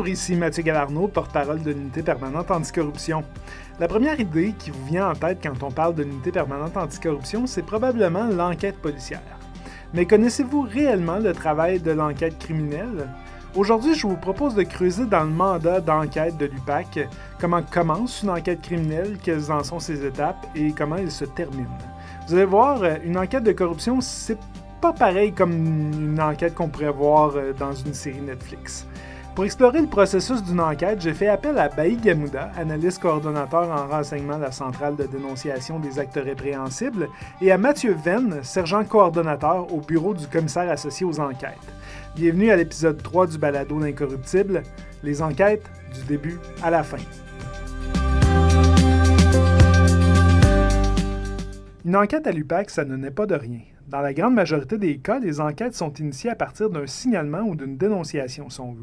Bonjour, ici Mathieu Galarno, porte-parole de l'unité permanente anticorruption. La première idée qui vous vient en tête quand on parle de l'unité permanente anticorruption, c'est probablement l'enquête policière. Mais connaissez-vous réellement le travail de l'enquête criminelle? Aujourd'hui, je vous propose de creuser dans le mandat d'enquête de l'UPAC comment commence une enquête criminelle, quelles en sont ses étapes et comment elle se termine. Vous allez voir, une enquête de corruption, c'est pas pareil comme une enquête qu'on pourrait voir euh, dans une série Netflix. Pour explorer le processus d'une enquête, j'ai fait appel à Baï Gamouda, analyste coordonnateur en renseignement de la centrale de dénonciation des actes répréhensibles, et à Mathieu Venn, sergent coordonnateur au bureau du commissaire associé aux enquêtes. Bienvenue à l'épisode 3 du balado d'incorruptible, les enquêtes du début à la fin. Une enquête à l'UPAC, ça ne naît pas de rien. Dans la grande majorité des cas, les enquêtes sont initiées à partir d'un signalement ou d'une dénonciation, si on.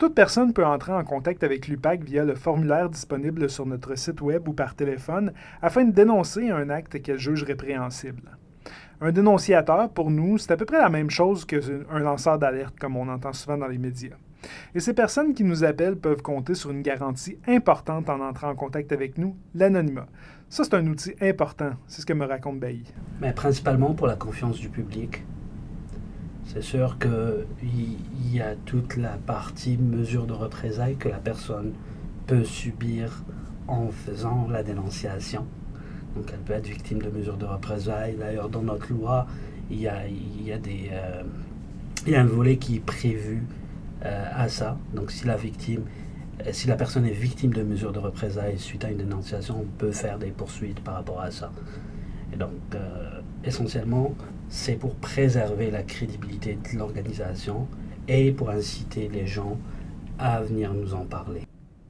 Toute personne peut entrer en contact avec l'UPAC via le formulaire disponible sur notre site web ou par téléphone afin de dénoncer un acte qu'elle juge répréhensible. Un dénonciateur, pour nous, c'est à peu près la même chose qu'un lanceur d'alerte, comme on entend souvent dans les médias. Et ces personnes qui nous appellent peuvent compter sur une garantie importante en entrant en contact avec nous, l'anonymat. Ça, c'est un outil important. C'est ce que me raconte Bailly. Mais principalement pour la confiance du public. C'est sûr qu'il y a toute la partie mesure de représailles que la personne peut subir en faisant la dénonciation. Donc elle peut être victime de mesures de représailles. D'ailleurs, dans notre loi, il y a, euh, un volet qui est prévu euh, à ça. Donc si la victime euh, si la personne est victime de mesures de représailles suite à une dénonciation, on peut faire des poursuites par rapport à ça. Et donc, essentiellement, c'est pour préserver la crédibilité de l'organisation et pour inciter les gens à venir nous en parler.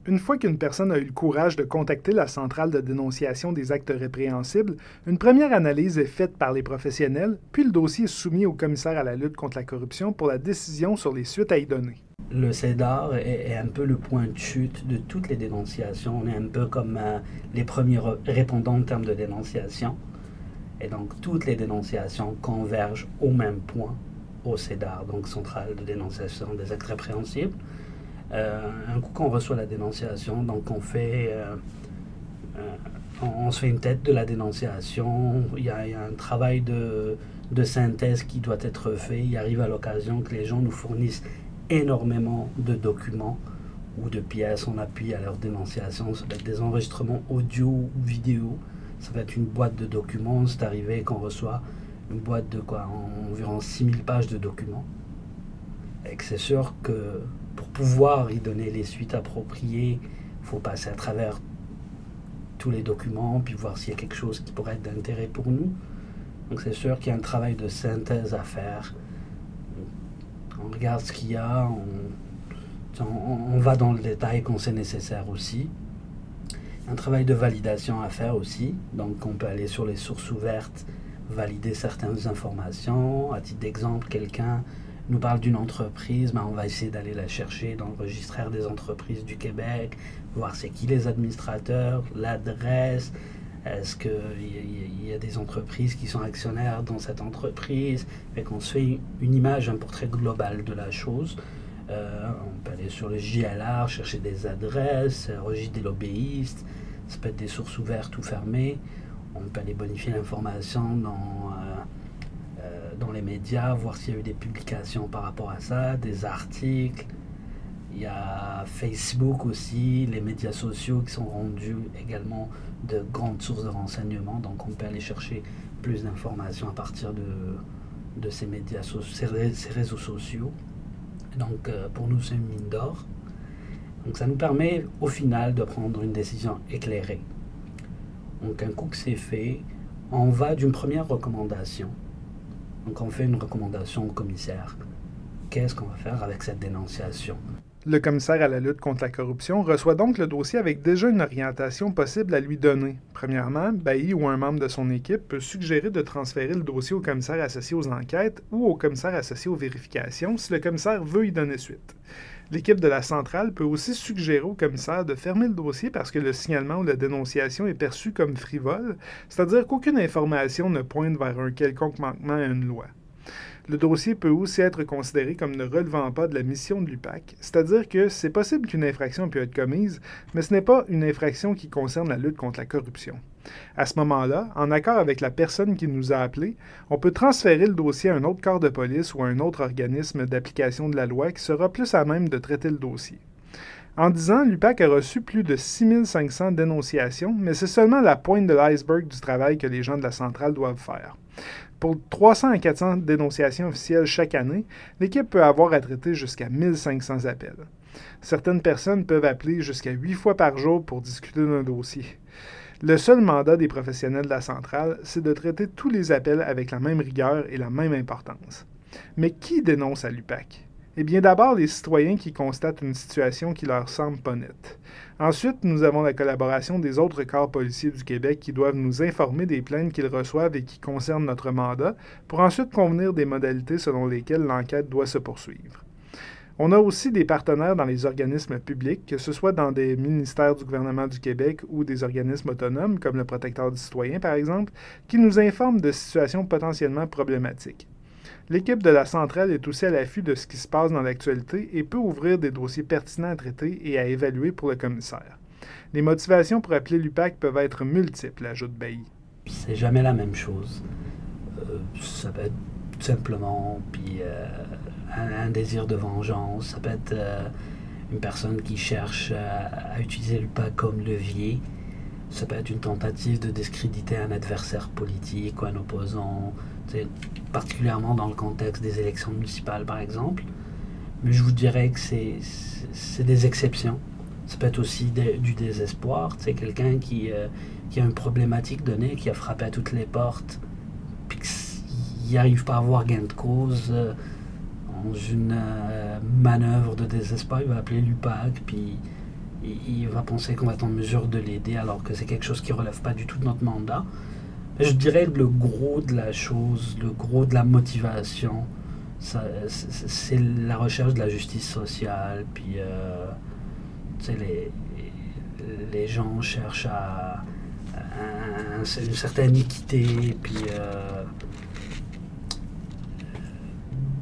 Une fois qu'une personne a eu le courage de contacter la centrale de dénonciation des actes répréhensibles, une première analyse est faite par les professionnels, puis le dossier est soumis au commissaire à la lutte contre la corruption pour la décision sur les suites à y donner le CEDAR est, un peu le point de chute de toutes les dénonciations. On est un peu comme euh, les premiers répondants en termes de dénonciation. Et donc, toutes les dénonciations convergent au même point, au CEDAR, donc Centrale de dénonciation des actes répréhensibles. Euh, un coup qu'on reçoit la dénonciation, donc on fait, euh, on, se fait une tête de la dénonciation. Il y a, un travail de, synthèse qui doit être fait. Il arrive à l'occasion que les gens nous fournissent énormément de documents ou de pièces en appui à leur dénonciation. Des enregistrements audio ou vidéo. Ça va être une boîte de documents. C'est arrivé qu'on reçoit une boîte de quoi Environ 6000 pages de documents. Et que c'est sûr que pour pouvoir y donner les suites appropriées, il faut passer à travers tous les documents, puis voir s'il y a quelque chose qui pourrait être d'intérêt pour nous. Donc c'est sûr qu'il y a un travail de synthèse à faire on regarde ce qu'il y a, on, va dans le détail quand c'est nécessaire aussi. Un travail de validation à faire aussi, donc on peut aller sur les sources ouvertes, valider certaines informations. À titre d'exemple, quelqu'un nous parle d'une entreprise, ben on va essayer d'aller la chercher dans le registraire des entreprises du Québec, voir c'est qui les administrateurs, l'adresse, est-ce qu'il y, y, a des entreprises qui sont actionnaires dans cette entreprise et qu'on se fait une image, un portrait global de la chose. Euh, on peut aller sur le JLR, chercher des adresses, registre des lobbyistes, ça peut être des sources ouvertes ou fermées. On peut aller bonifier l'information dans, euh, euh, dans les médias, voir s'il y a eu des publications par rapport à ça, des articles. Il y a Facebook aussi, les médias sociaux qui sont rendus également de grandes sources de renseignements. Donc on peut aller chercher plus d'informations à partir de, de ces médias ces, réseaux sociaux. Donc euh, pour nous, c'est une mine d'or. Donc ça nous permet au final de prendre une décision éclairée. Donc un coup que c'est fait, on va d'une première recommandation. Donc on fait une recommandation au commissaire. Qu'est-ce qu'on va faire avec cette dénonciation? Le commissaire à la lutte contre la corruption reçoit donc le dossier avec déjà une orientation possible à lui donner. Premièrement, Bailly ou un membre de son équipe peut suggérer de transférer le dossier au commissaire associé aux enquêtes ou au commissaire associé aux vérifications si le commissaire veut y donner suite. L'équipe de la centrale peut aussi suggérer au commissaire de fermer le dossier parce que le signalement ou la dénonciation est perçu comme frivole, c'est-à-dire qu'aucune information ne pointe vers un quelconque manquement à une loi. Le dossier peut aussi être considéré comme ne relevant pas de la mission de l'UPAC, c'est-à-dire que c'est possible qu'une infraction puisse être commise, mais ce n'est pas une infraction qui concerne la lutte contre la corruption. À ce moment-là, en accord avec la personne qui nous a appelés, on peut transférer le dossier à un autre corps de police ou à un autre organisme d'application de la loi qui sera plus à même de traiter le dossier. En 10 ans, l'UPAC a reçu plus de 6500 dénonciations, mais c'est seulement la pointe de l'iceberg du travail que les gens de la centrale doivent faire. Pour 300 à 400 dénonciations officielles chaque année, l'équipe peut avoir à traiter jusqu'à 1500 appels. Certaines personnes peuvent appeler jusqu'à 8 fois par jour pour discuter d'un dossier. Le seul mandat des professionnels de la centrale, c'est de traiter tous les appels avec la même rigueur et la même importance. Mais qui dénonce à l'UPAC? Eh bien, d'abord, les citoyens qui constatent une situation qui leur semble pas nette. Ensuite, nous avons la collaboration des autres corps policiers du Québec qui doivent nous informer des plaintes qu'ils reçoivent et qui concernent notre mandat, pour ensuite convenir des modalités selon lesquelles l'enquête doit se poursuivre. On a aussi des partenaires dans les organismes publics, que ce soit dans des ministères du gouvernement du Québec ou des organismes autonomes, comme le Protecteur du citoyen par exemple, qui nous informent de situations potentiellement problématiques. L'équipe de la centrale est aussi à l'affût de ce qui se passe dans l'actualité et peut ouvrir des dossiers pertinents à traiter et à évaluer pour le commissaire. Les motivations pour appeler l'UPAC peuvent être multiples, ajoute Bailly. C'est jamais la même chose. Euh, ça peut être tout simplement euh, un, désir de vengeance. Ça peut être euh, une personne qui cherche à, à utiliser l'UPAC comme levier. Ça peut être une tentative de discréditer un adversaire politique ou un opposant particulièrement dans le contexte des élections municipales, par exemple. Mais je vous dirais que c'est des exceptions. Ça peut être aussi du désespoir. C'est quelqu'un qui, euh, qui a une problématique donnée, qui a frappé à toutes les portes, puis qu'il n'arrive pas à avoir gain de cause. Euh, dans une euh, manœuvre de désespoir, il va appeler l'UPAC, puis il, il va penser qu'on va être en mesure de l'aider, alors que c'est quelque chose qui ne relève pas du tout de notre mandat. Je dirais le gros de la chose, le gros de la motivation, c'est la recherche de la justice sociale. Puis, euh, les, les gens cherchent à, une certaine équité, puis euh,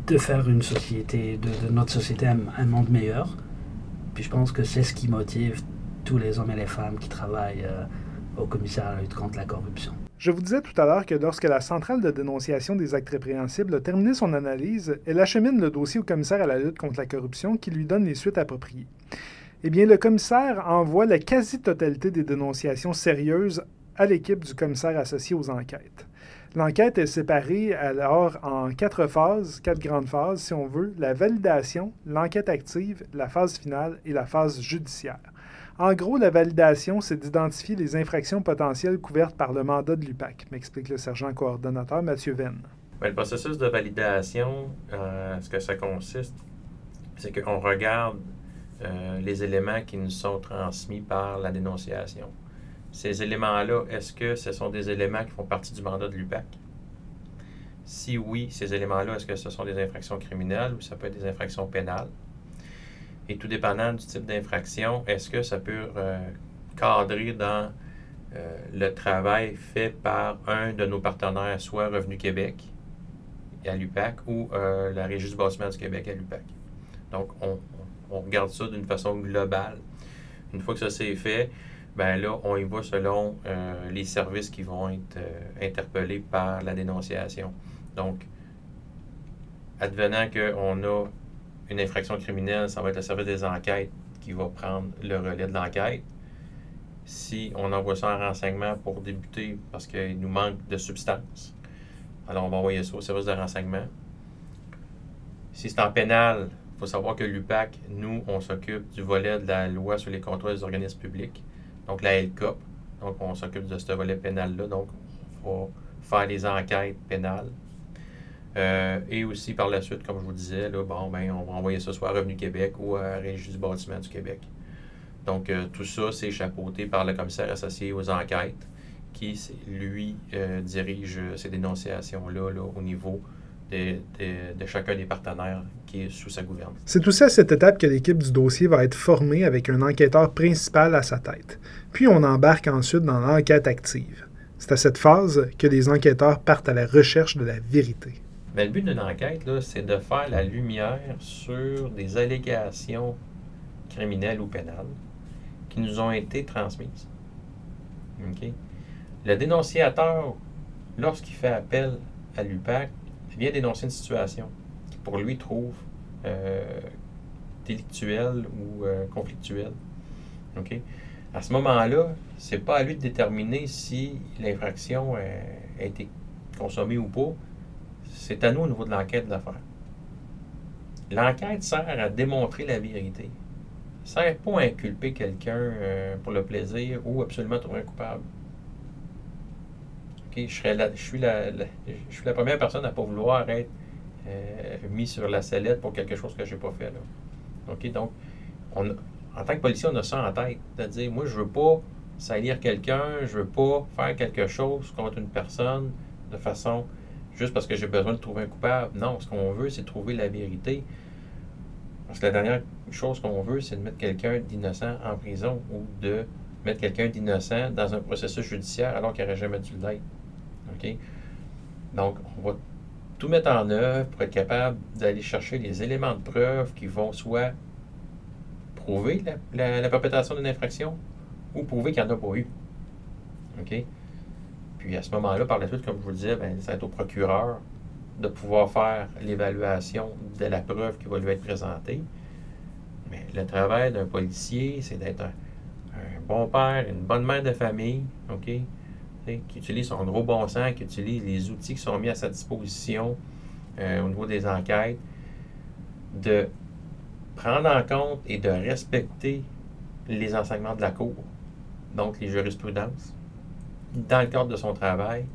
de faire une société, de, notre société un, monde meilleur. Puis je pense que c'est ce qui motive tous les hommes et les femmes qui travaillent euh, au commissariat de lutte contre la corruption. Je vous disais tout à l'heure que lorsque la centrale de dénonciation des actes répréhensibles a terminé son analyse, elle achemine le dossier au commissaire à la lutte contre la corruption qui lui donne les suites appropriées. Eh bien, le commissaire envoie la quasi-totalité des dénonciations sérieuses à l'équipe du commissaire associé aux enquêtes. L'enquête est séparée alors en quatre phases, quatre grandes phases, si on veut, la validation, l'enquête active, la phase finale et la phase judiciaire. En gros, la validation, c'est d'identifier les infractions potentielles couvertes par le mandat de l'UPAC, m'explique le sergent coordonnateur Mathieu Venn. le processus de validation, euh, ce que ça consiste, c'est qu'on regarde euh, les éléments qui nous sont transmis par la dénonciation. Ces éléments-là, est-ce que ce sont des éléments qui font partie du mandat de l'UPAC? Si oui, ces éléments-là, est-ce que ce sont des infractions criminelles ou ça peut être des infractions pénales? Et tout dépendant du type d'infraction, est-ce que ça peut euh, cadrer dans euh, le travail fait par un de nos partenaires, soit Revenu Québec à l'UPAC ou euh, la Régie du bâtiment du Québec à l'UPAC? Donc, on, regarde ça d'une façon globale. Une fois que ça c'est fait, ben là, on y va selon les services qui vont être interpellés par la dénonciation. Donc, advenant qu'on a une infraction criminelle, ça va être le service des enquêtes qui va prendre le relais de l'enquête. Si on envoie ça en renseignement pour débuter parce qu'il nous manque de substances, alors on va envoyer ça au service de renseignement. Si c'est en pénal, il faut savoir que l'UPAC, nous, on s'occupe du volet de la loi sur les contrôles des organismes publics, donc la LCOP. Donc, on s'occupe de ce volet pénal-là. Donc, il faut faire les enquêtes pénales. Euh, et aussi par la suite, comme je vous disais, bon, ben, on va envoyer ça soit à Revenu Québec ou à Régie du bâtiment du Québec. Donc, euh, tout ça, c'est chapeauté par le commissaire associé aux enquêtes qui, lui, euh, dirige ces dénonciations-là là, au niveau de, de, chacun des partenaires qui est sous sa gouverne. C'est aussi à cette étape que l'équipe du dossier va être formée avec un enquêteur principal à sa tête. Puis on embarque ensuite dans l'enquête active. C'est à cette phase que les enquêteurs partent à la recherche de la vérité. Mais le but d'une enquête, c'est de faire la lumière sur des allégations criminelles ou pénales qui nous ont été transmises. Le dénonciateur, lorsqu'il fait appel à l'UPAC, vient dénoncer une situation qui, pour lui, trouve euh, délictuelle ou euh, conflictuelle. À ce moment-là, c'est pas à lui de déterminer si l'infraction euh, a été consommée ou pas. C'est à nous au niveau de l'enquête de l'affaire. L'enquête sert à démontrer la vérité. Ça sert pas à inculper quelqu'un euh, pour le plaisir ou absolument trouver un coupable. Je, suis la, première personne à ne pas vouloir être euh, mis sur la sellette pour quelque chose que je n'ai pas fait. Là. Donc, en tant que policier, on a ça en tête, de dire, moi, je veux pas salir quelqu'un, je veux pas faire quelque chose contre une personne de façon juste parce que j'ai besoin de trouver un coupable. Non, ce qu'on veut, c'est trouver la vérité. Parce que la dernière chose qu'on veut, c'est de mettre quelqu'un d'innocent en prison ou de mettre quelqu'un d'innocent dans un processus judiciaire alors qu'il n'aurait jamais dû l'être. OK? Donc, on va tout mettre en œuvre pour être capable d'aller chercher les éléments de preuve qui vont soit prouver la, la- la perpétration d'une infraction ou prouver qu'il n'y en a pas eu. OK? Puis à ce moment-là, par la suite, comme je vous le disais, ben, ça va être au procureur de pouvoir faire l'évaluation de la preuve qui va lui être présentée. Mais le travail d'un policier, c'est d'être un, bon père, une bonne mère de famille, OK? Qui utilise son gros bon sens, qui utilise les outils qui sont mis à sa disposition euh, au niveau des enquêtes, de prendre en compte et de respecter les enseignements de la Cour, donc les jurisprudences, dans le cadre de son travail,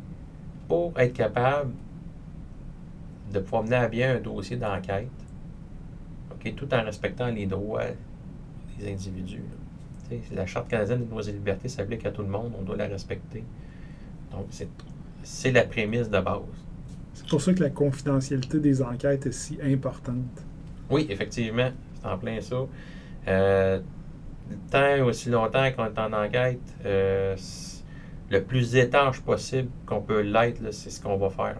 pour être capable de pouvoir mener à bien un dossier d'enquête, ok, tout en respectant les droits des individus. là. La Charte canadienne des droits et libertés s'applique à tout le monde, on doit la respecter. Donc, c'est- la prémisse de base. C'est pour ça que la confidentialité des enquêtes est si importante. Oui, effectivement, c'est en plein ça. Euh, tant aussi longtemps qu'on est en enquête, euh, le plus étanche possible qu'on peut l'être, c'est ce qu'on va faire.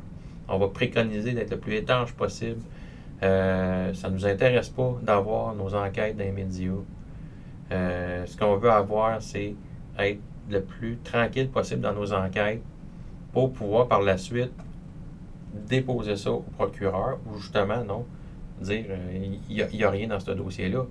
On va préconiser d'être le plus étanche possible. Euh, ça ne nous intéresse pas d'avoir nos enquêtes dans les médias. Euh, ce qu'on veut avoir, c'est être le plus tranquille possible dans nos enquêtes pour pouvoir par la suite déposer ça au procureur ou justement, non, dire euh, il n'y a, rien dans ce dossier-là.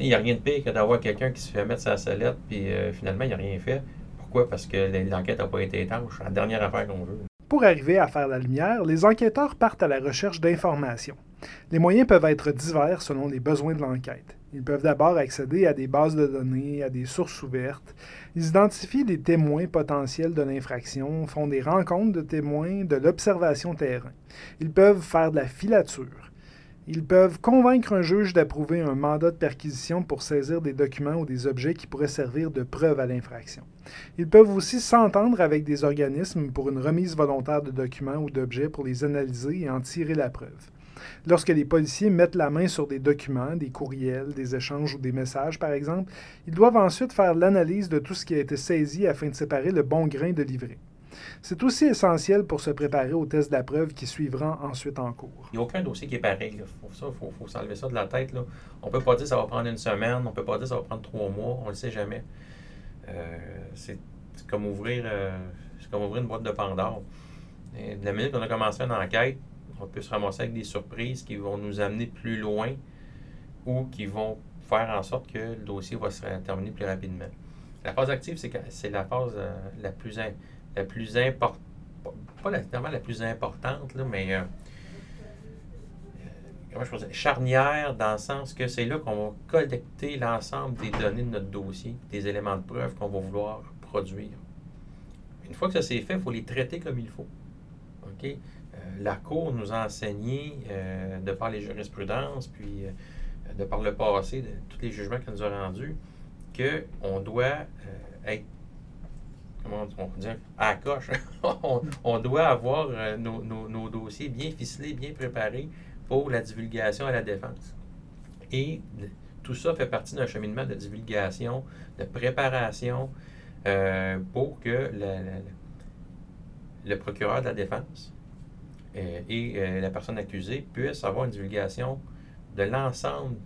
Il n'y a rien de pire que d'avoir quelqu'un qui se fait mettre sa sellette puis finalement il n'a rien fait. Pourquoi? Parce que l'enquête n'a pas été étanche. La dernière affaire qu'on veut. Pour arriver à faire la lumière, les enquêteurs partent à la recherche d'informations. Les moyens peuvent être divers selon les besoins de l'enquête. Ils peuvent d'abord accéder à des bases de données, à des sources ouvertes. Ils identifient des témoins potentiels de l'infraction, font des rencontres de témoins, de l'observation terrain. Ils peuvent faire de la filature. Ils peuvent convaincre un juge d'approuver un mandat de perquisition pour saisir des documents ou des objets qui pourraient servir de preuve à l'infraction. Ils peuvent aussi s'entendre avec des organismes pour une remise volontaire de documents ou d'objets pour les analyser et en tirer la preuve. Lorsque les policiers mettent la main sur des documents, des courriels, des échanges ou des messages, par exemple, ils doivent ensuite faire l'analyse de tout ce qui a été saisi afin de séparer le bon grain de livret. C'est aussi essentiel pour se préparer aux tests de la preuve qui suivront ensuite en cours. Il n'y a aucun dossier qui est pareil. Il faut, faut, faut s'enlever ça de la tête. Là. On ne peut pas dire que ça va prendre une semaine, on ne peut pas dire que ça va prendre trois mois, on ne le sait jamais. Euh, c'est comme ouvrir euh, comme ouvrir une boîte de Pandore. De la minute qu'on a commencé une enquête, on peut se ramasser avec des surprises qui vont nous amener plus loin ou qui vont faire en sorte que le dossier va se terminer plus rapidement. La phase active, c'est, la phase euh, la plus, la plus importante, pas la, la plus importante, là, mais euh, comment je dire, charnière dans le sens que c'est là qu'on va collecter l'ensemble des données de notre dossier, des éléments de preuve qu'on va vouloir produire. Une fois que ça s'est fait, il faut les traiter comme il faut. OK? Euh, la Cour nous a enseigné, euh, de par les jurisprudences, puis euh, de par le passé, de tous les jugements qu'elle nous a rendus, qu'on doit euh, être, comment on dit, à coche. on, on, doit avoir euh, nos, dossiers bien ficelés, bien préparés pour la divulgation à la défense. Et tout ça fait partie d'un cheminement de divulgation, de préparation euh, pour que le, procureur de la défense euh, et la personne accusée puisse avoir une divulgation de l'ensemble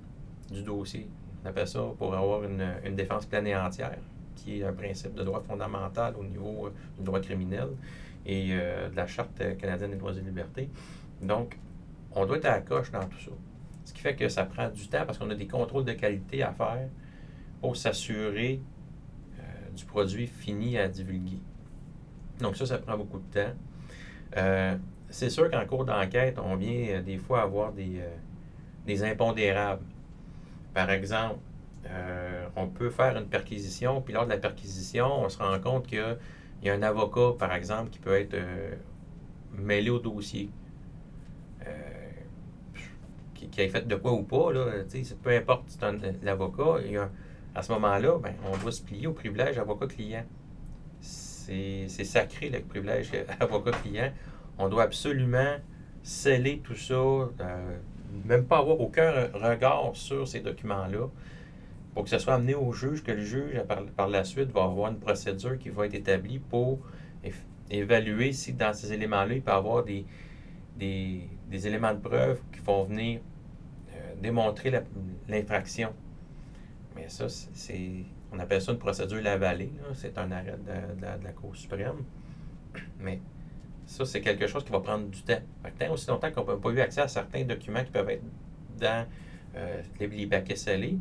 du dossier. On appelle ça pour avoir une, une, défense pleine et entière, qui est un principe de droit fondamental au niveau du droit criminel et de la Charte canadienne des droits et libertés. Donc, on doit être à la coche dans tout ça. Ce qui fait que ça prend du temps parce qu'on a des contrôles de qualité à faire pour s'assurer euh, du produit fini à divulguer. Donc ça, ça prend beaucoup de temps. Euh, c'est sûr qu'en cours d'enquête, on vient euh, des fois avoir des, des impondérables. Par exemple, on peut faire une perquisition, puis lors de la perquisition, on se rend compte qu'il y a un avocat, par exemple, qui peut être mêlé au dossier qui, ait fait de quoi ou pas, là, peu importe c'est l'avocat, à ce moment-là, ben, on doit se plier au privilège avocat-client. C'est sacré le privilège avocat-client. On doit absolument sceller tout ça, euh, même pas avoir aucun regard sur ces documents-là, pour que ce soit amené au juge, que le juge, par, la suite, va avoir une procédure qui va être établie pour évaluer si dans ces éléments-là, il peut y avoir des, des, éléments de preuve qui vont venir démontrer l'infraction. Mais ça, c'est, on appelle ça une procédure lavalée. C'est un arrêt de, la Cour suprême. Mais ça, c'est quelque chose qui va prendre du temps. Tant aussi longtemps qu'on n'a pas eu accès à certains documents qui peuvent être dans euh, les, paquets scellés,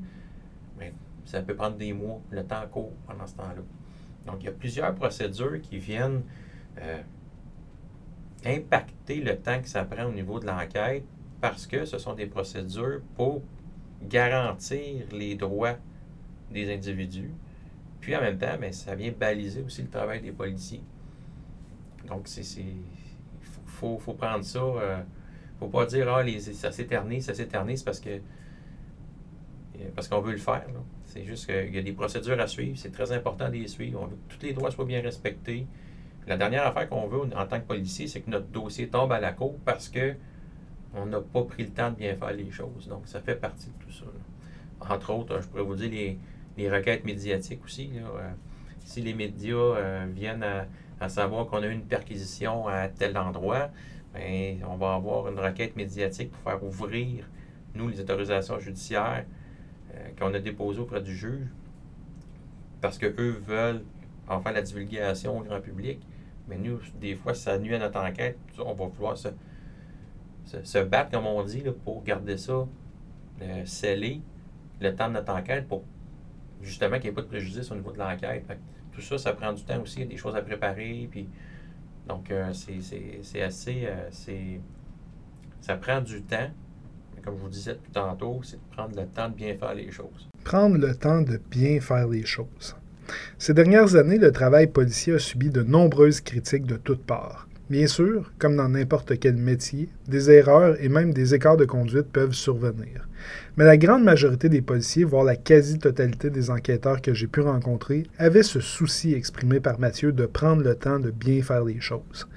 ça peut prendre des mois, le temps court pendant ce temps-là. Donc, il y a plusieurs procédures qui viennent euh, impacter le temps que ça prend au niveau de l'enquête parce que ce sont des procédures pour garantir les droits des individus. Puis en même temps, ben, ça vient baliser aussi le travail des policiers. Donc, c'est. Il faut, faut, prendre ça. Il euh, faut pas dire Ah, les, ça s'éternise, ça s'éternise parce que. Euh, parce qu'on veut le faire. C'est juste qu'il y a des procédures à suivre. C'est très important de les suivre. On veut que tous les droits soient bien respectés. La dernière affaire qu'on veut en tant que policier, c'est que notre dossier tombe à la cour parce que on n'a pas pris le temps de bien faire les choses. Donc, ça fait partie de tout ça. Entre autres, je pourrais vous dire les, les requêtes médiatiques aussi. Euh, si les médias euh, viennent à, savoir qu'on a eu une perquisition à tel endroit, bien, on va avoir une requête médiatique pour faire ouvrir, nous, les autorisations judiciaires qu'on a déposées auprès du juge, parce qu'eux veulent en faire la divulgation au grand public. Mais nous, des fois, ça nuit à notre enquête. On va vouloir se, se, battre, comme on dit, pour garder ça euh, scellé le temps de notre enquête pour justement qu'il n'y ait pas de préjudice au niveau de l'enquête. Tout ça, ça prend du temps aussi. Il y a des choses à préparer. Puis, donc, euh, c'est assez. Euh, ça prend du temps. Comme je vous disais depuis tantôt, c'est de prendre le temps de bien faire les choses. Prendre le temps de bien faire les choses. Ces dernières années, le travail policier a subi de nombreuses critiques de toutes parts. Bien sûr, comme dans n'importe quel métier, des erreurs et même des écarts de conduite peuvent survenir. Mais la grande majorité des policiers, voire la quasi-totalité des enquêteurs que j'ai pu rencontrer, avaient ce souci exprimé par Mathieu de prendre le temps de bien faire les choses.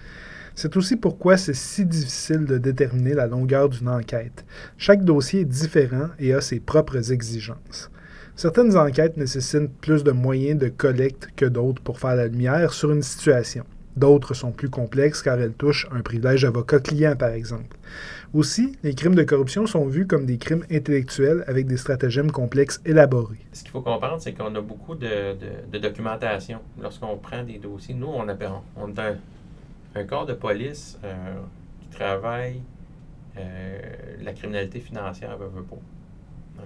C'est aussi pourquoi c'est si difficile de déterminer la longueur d'une enquête. Chaque dossier est différent et a ses propres exigences. Certaines enquêtes nécessitent plus de moyens de collecte que d'autres pour faire la lumière sur une situation. D'autres sont plus complexes car elles touchent un privilège avocat-client, par exemple. Aussi, les crimes de corruption sont vus comme des crimes intellectuels avec des stratagèmes complexes élaborés. Ce qu'il faut comprendre, c'est qu'on a beaucoup de, documentation. Lorsqu'on prend des dossiers, nous, on a, corps de police euh, qui travaille euh, la criminalité financière, veut, veut pas.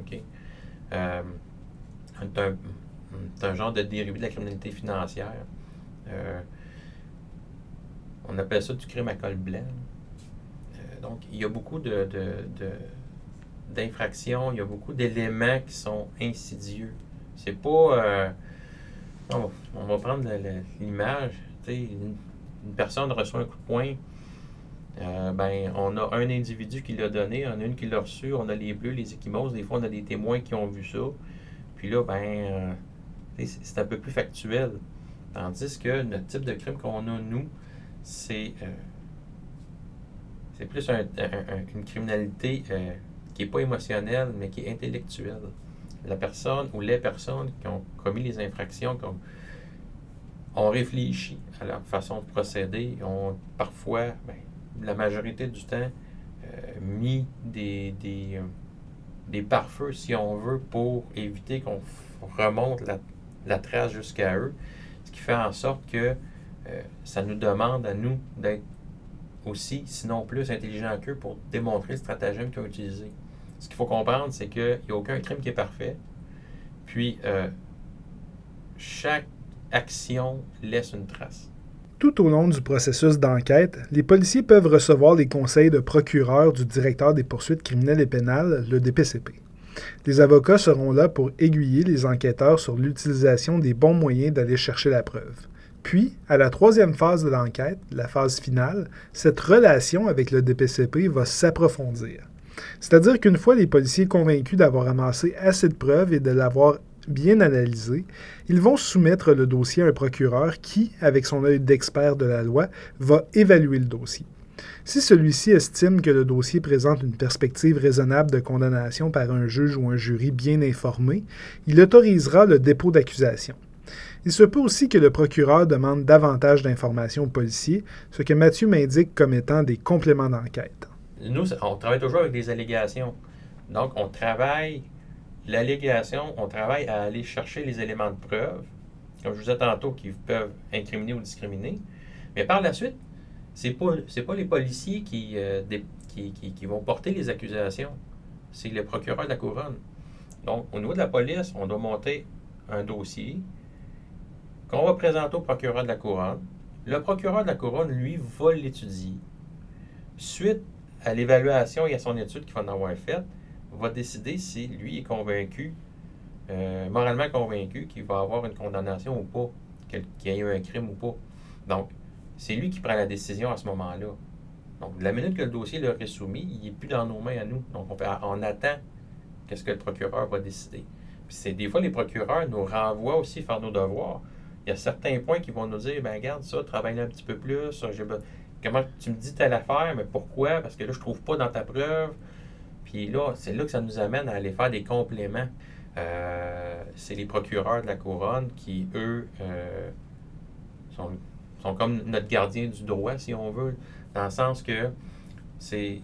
OK? Euh, c'est un, genre de dérivé de la criminalité financière. On appelle ça du crime à col blanc. Euh, donc, il y a beaucoup de, d'infractions, il y a beaucoup d'éléments qui sont insidieux. C'est pas. Euh, on, va, prendre l'image. Une, personne reçoit un coup de poing. Euh, ben, on a un individu qui l'a donné, on a une qui l'a reçu, on a les bleus, les échymoses, des fois on a des témoins qui ont vu ça. Puis là, ben, c'est un peu plus factuel. Tandis que notre type de crime qu'on a, nous, c'est euh, c'est plus une criminalité euh, qui n'est pas émotionnelle, mais qui est intellectuelle. La personne ou les personnes qui ont commis les infractions ont réfléchi à leur façon de procéder, ont parfois ben, la majorité du temps, euh, mis des, euh, des pare-feux, si on veut, pour éviter qu'on remonte la, trace jusqu'à eux. Ce qui fait en sorte que euh, ça nous demande à nous d'être aussi, sinon plus intelligents qu'eux pour démontrer le stratagème qu'ils ont utilisé. Ce qu'il faut comprendre, c'est qu'il n'y a aucun crime qui est parfait. Puis, chaque action laisse une trace. Tout au long du processus d'enquête, les policiers peuvent recevoir les conseils de procureur du directeur des poursuites criminelles et pénales, le DPCP. Les avocats seront là pour aiguiller les enquêteurs sur l'utilisation des bons moyens d'aller chercher la preuve. Puis, à la troisième phase de l'enquête, la phase finale, cette relation avec le DPCP va s'approfondir. C'est-à-dire qu'une fois les policiers convaincus d'avoir amassé assez de preuves et de l'avoir bien analysé, ils vont soumettre le dossier à un procureur qui, avec son œil d'expert de la loi, va évaluer le dossier. Si celui-ci estime que le dossier présente une perspective raisonnable de condamnation par un juge ou un jury bien informé, il autorisera le dépôt d'accusation. Il se peut aussi que le procureur demande davantage d'informations aux policiers, ce que Mathieu m'indique comme étant des compléments d'enquête. Nous, on travaille toujours avec des allégations. Donc, on travaille l'allégation, on travaille à aller chercher les éléments de preuve, comme je vous disais tantôt, qui peuvent incriminer ou discriminer. Mais par la suite, c'est pas pas les policiers qui, euh, qui, qui, vont porter les accusations, c'est le procureur de la couronne. Donc, au niveau de la police, on doit monter un dossier qu'on va présenter au procureur de la couronne. Le procureur de la couronne, lui, va l'étudier. Suite à l'évaluation et à son étude qu'il va en avoir faite, va décider si lui est convaincu, euh, moralement convaincu, qu'il va avoir une condamnation ou pas, qu'il y ait eu un crime ou pas. Donc, c'est lui qui prend la décision à ce moment-là. Donc, la minute que le dossier leur est soumis, il n'est plus dans nos mains à nous. Donc, on, attend qu'est-ce que le procureur va décider. Puis c'est des fois, les procureurs nous renvoient aussi faire nos devoirs. Il y a certains points qui vont nous dire, ben regarde ça, travaille un petit peu plus. Comment tu me dis telle affaire, mais pourquoi? Parce que là, je ne trouve pas dans ta preuve. Puis là, c'est là que ça nous amène à aller faire des compléments. Euh, c'est les procureurs de la couronne qui, eux, euh, sont, comme notre gardien du droit, si on veut, dans le sens que c'est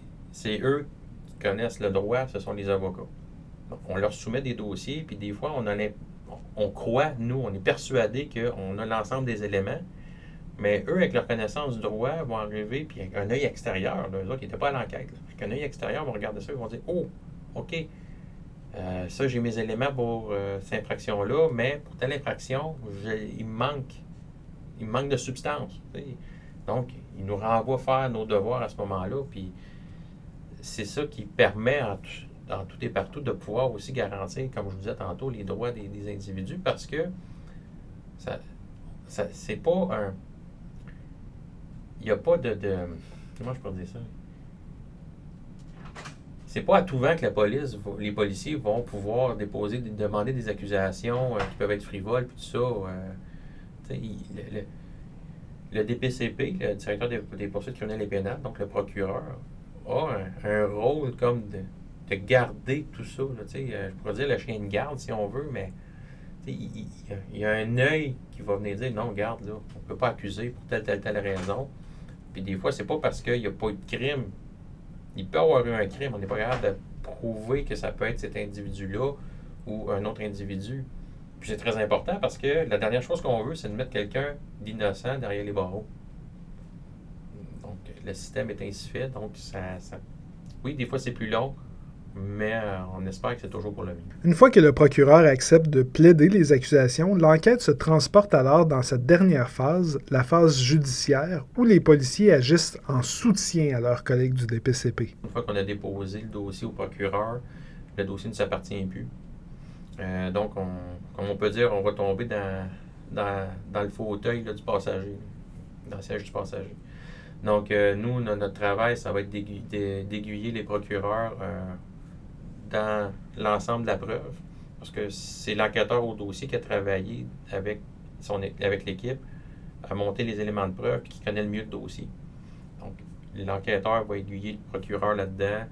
eux qui connaissent le droit, ce sont les avocats. Donc, on leur soumet des dossiers, puis des fois, on, on croit, nous, on est persuadé qu'on a l'ensemble des éléments, mais eux, avec leur connaissance du droit, vont arriver, puis un œil extérieur, eux autres, qui n'étaient pas à l'enquête, avec un œil extérieur, vont regarder ça, ils vont dire Oh, OK, euh, ça, j'ai mes éléments pour euh, cette infraction-là, mais pour telle infraction, il me manque, il manque de substance. Donc, ils nous renvoient faire nos devoirs à ce moment-là, puis c'est ça qui permet, en, tout et partout, de pouvoir aussi garantir, comme je vous disais tantôt, les droits des, des individus, parce que ça, ça c'est pas un n'y a pas de, Comment je peux dire ça? C'est pas à tout vent que la police, les policiers vont pouvoir déposer, demander des accusations euh, qui peuvent être frivoles, puis tout ça. Euh, le, DPCP, le directeur des, poursuites criminelles et pénales, donc le procureur, a un, rôle comme de, garder tout ça. Euh, je pourrais dire le chien de garde si on veut, mais il, y a un œil qui va venir dire non, garde, là, on ne peut pas accuser pour telle, telle, telle raison. Puis des fois, c'est pas parce qu'il n'y a pas eu de crime. Il peut y avoir eu un crime. On n'est pas capable de prouver que ça peut être cet individu-là ou un autre individu. Puis c'est très important parce que la dernière chose qu'on veut, c'est de mettre quelqu'un d'innocent derrière les barreaux. Donc, le système est ainsi fait. Donc, ça, ça... oui, des fois, c'est plus long, mais euh, on espère que c'est toujours pour le mieux. Une fois que le procureur accepte de plaider les accusations, l'enquête se transporte alors dans cette dernière phase, la phase judiciaire, où les policiers agissent en soutien à leurs collègues du DPCP. Une fois qu'on a déposé le dossier au procureur, le dossier ne s'appartient plus. Euh, donc, on, comme on peut dire, on va tomber dans, dans, le fauteuil du passager, dans le siège du passager. Donc, euh, nous, notre travail, ça va être d'aiguiller les procureurs dans l'ensemble de la preuve, parce que c'est l'enquêteur au dossier qui a travaillé avec, son, avec l'équipe à monter les éléments de preuve qui connaît le mieux le dossier. Donc, l'enquêteur va aiguiller le procureur là-dedans,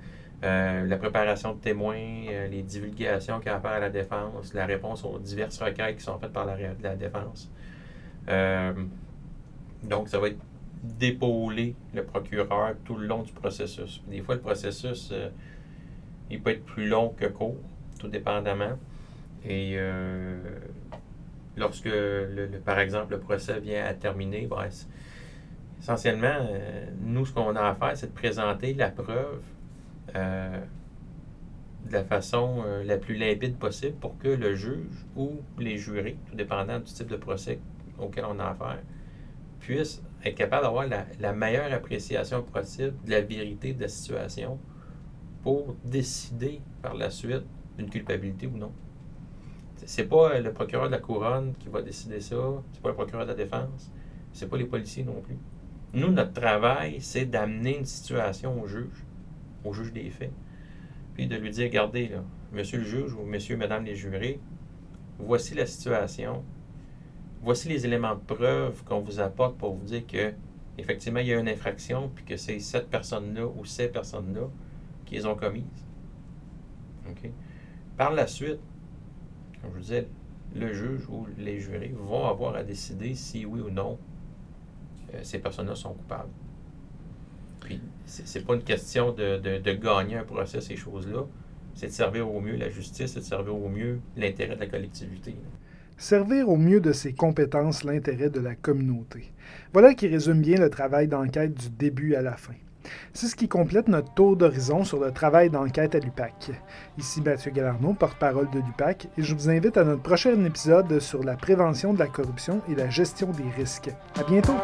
euh, la préparation de témoins, euh, les divulgations qu'il y a à faire à la défense, la réponse aux diverses requêtes qui sont faites par la, défense. Euh, donc, ça va être d'épauler le procureur tout le long du processus. Des fois, le processus, il peut être plus long que court, tout dépendamment. Et euh, lorsque, le, par exemple, le procès vient à terminer, ben, essentiellement, euh, nous, ce qu'on a à faire, c'est de présenter la preuve de la façon la plus limpide possible pour que le juge ou les jurés, tout dépendant du type de procès auquel on a affaire, puissent être capable d'avoir la, meilleure appréciation possible de la vérité de la situation pour décider par la suite d'une culpabilité ou non. C'est pas le procureur de la couronne qui va décider ça, c'est pas le procureur de la défense, c'est pas les policiers non plus. Nous, notre travail, c'est d'amener une situation au juge, au juge des faits, puis de lui dire, regardez, monsieur le juge ou monsieur, madame les jurés, voici la situation, voici les éléments de preuve qu'on vous apporte pour vous dire que effectivement il y a une infraction puis que c'est cette personne-là ou ces personnes-là qui les ont commises. Par la suite, comme je vous disais, le juge ou les jurés vont avoir à décider si oui ou non euh, ces personnes-là sont coupables. Puis, c'est pas une question de, de, gagner un procès, ces choses-là. C'est de servir au mieux la justice, c'est de servir au mieux l'intérêt de la collectivité servir au mieux de ses compétences l'intérêt de la communauté. Voilà qui résume bien le travail d'enquête du début à la fin. C'est ce qui complète notre tour d'horizon sur le travail d'enquête à l'UPAC. Ici Mathieu Galarno, porte-parole de l'UPAC, et je vous invite à notre prochain épisode sur la prévention de la corruption et la gestion des risques. À bientôt!